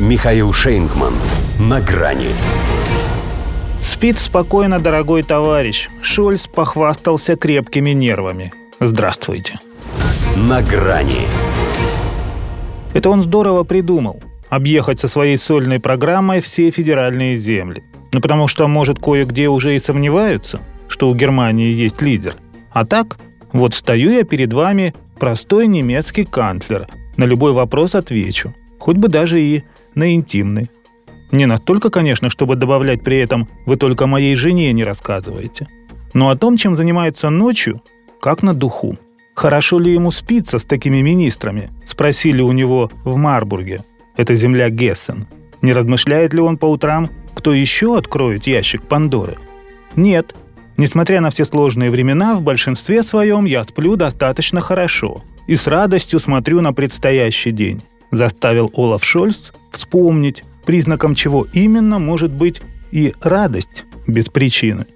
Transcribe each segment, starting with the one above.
Михаил Шейнгман. На грани. Спит спокойно, дорогой товарищ. Шольц похвастался крепкими нервами. Здравствуйте. На грани. Это он здорово придумал. Объехать со своей сольной программой все федеральные земли. Ну, потому что, может, кое-где уже и сомневаются, что у Германии есть лидер. А так, вот стою я перед вами, простой немецкий канцлер. На любой вопрос отвечу. Хоть бы даже и на интимный. Не настолько, конечно, чтобы добавлять при этом «вы только моей жене не рассказываете». Но о том, чем занимается ночью, как на духу. Хорошо ли ему спится с такими министрами? Спросили у него в Марбурге. Это земля Гессен. Не размышляет ли он по утрам, кто еще откроет ящик Пандоры? Нет. Несмотря на все сложные времена, в большинстве своем я сплю достаточно хорошо и с радостью смотрю на предстоящий день. Заставил Олаф Шольц вспомнить, признаком чего именно может быть и радость без причины.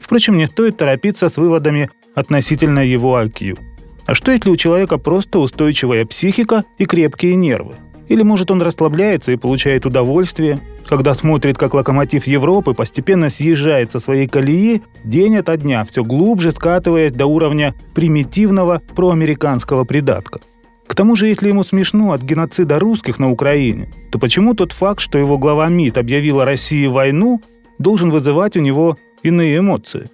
Впрочем, не стоит торопиться с выводами относительно его IQ. А что если у человека просто устойчивая психика и крепкие нервы? Или может он расслабляется и получает удовольствие, когда смотрит, как локомотив Европы постепенно съезжает со своей колеи день ото дня, все глубже скатываясь до уровня примитивного проамериканского придатка – к тому же, если ему смешно от геноцида русских на Украине, то почему тот факт, что его глава МИД объявила России войну, должен вызывать у него иные эмоции?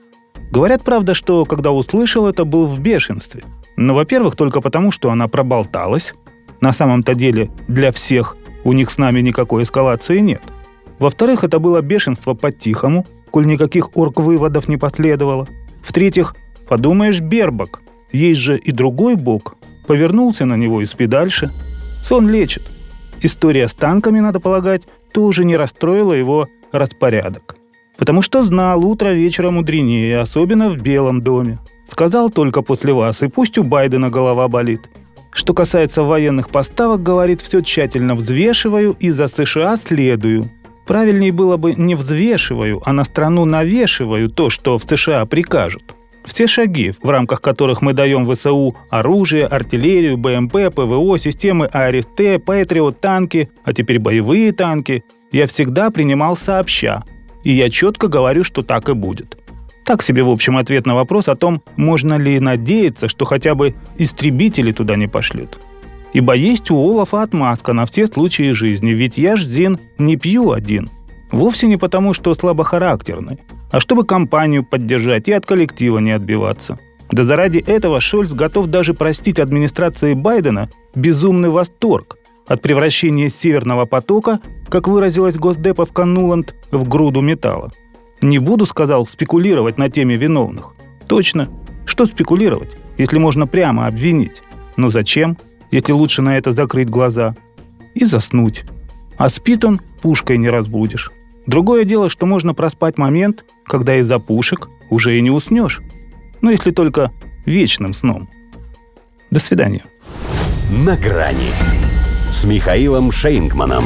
Говорят, правда, что когда услышал это, был в бешенстве. Но, во-первых, только потому, что она проболталась. На самом-то деле, для всех у них с нами никакой эскалации нет. Во-вторых, это было бешенство по-тихому, коль никаких орг-выводов не последовало. В-третьих, подумаешь, Бербак, есть же и другой бог, повернулся на него и спи дальше. Сон лечит. История с танками, надо полагать, тоже не расстроила его распорядок. Потому что знал, утро вечера мудренее, особенно в Белом доме. Сказал только после вас, и пусть у Байдена голова болит. Что касается военных поставок, говорит, все тщательно взвешиваю и за США следую. Правильнее было бы не взвешиваю, а на страну навешиваю то, что в США прикажут – все шаги, в рамках которых мы даем ВСУ оружие, артиллерию, БМП, ПВО, системы АРСТ, Патриот, танки, а теперь боевые танки, я всегда принимал сообща. И я четко говорю, что так и будет. Так себе, в общем, ответ на вопрос о том, можно ли надеяться, что хотя бы истребители туда не пошлют. Ибо есть у Олафа отмазка на все случаи жизни, ведь я ж, Зин, не пью один. Вовсе не потому, что слабохарактерный, а чтобы компанию поддержать и от коллектива не отбиваться. Да заради этого Шольц готов даже простить администрации Байдена безумный восторг от превращения Северного потока, как выразилась госдеповка Нуланд, в груду металла. Не буду, сказал, спекулировать на теме виновных. Точно. Что спекулировать, если можно прямо обвинить? Но зачем, если лучше на это закрыть глаза? И заснуть. А спит он пушкой не разбудишь. Другое дело, что можно проспать момент, когда из-за пушек уже и не уснешь. Ну, если только вечным сном. До свидания. На грани с Михаилом Шейнгманом.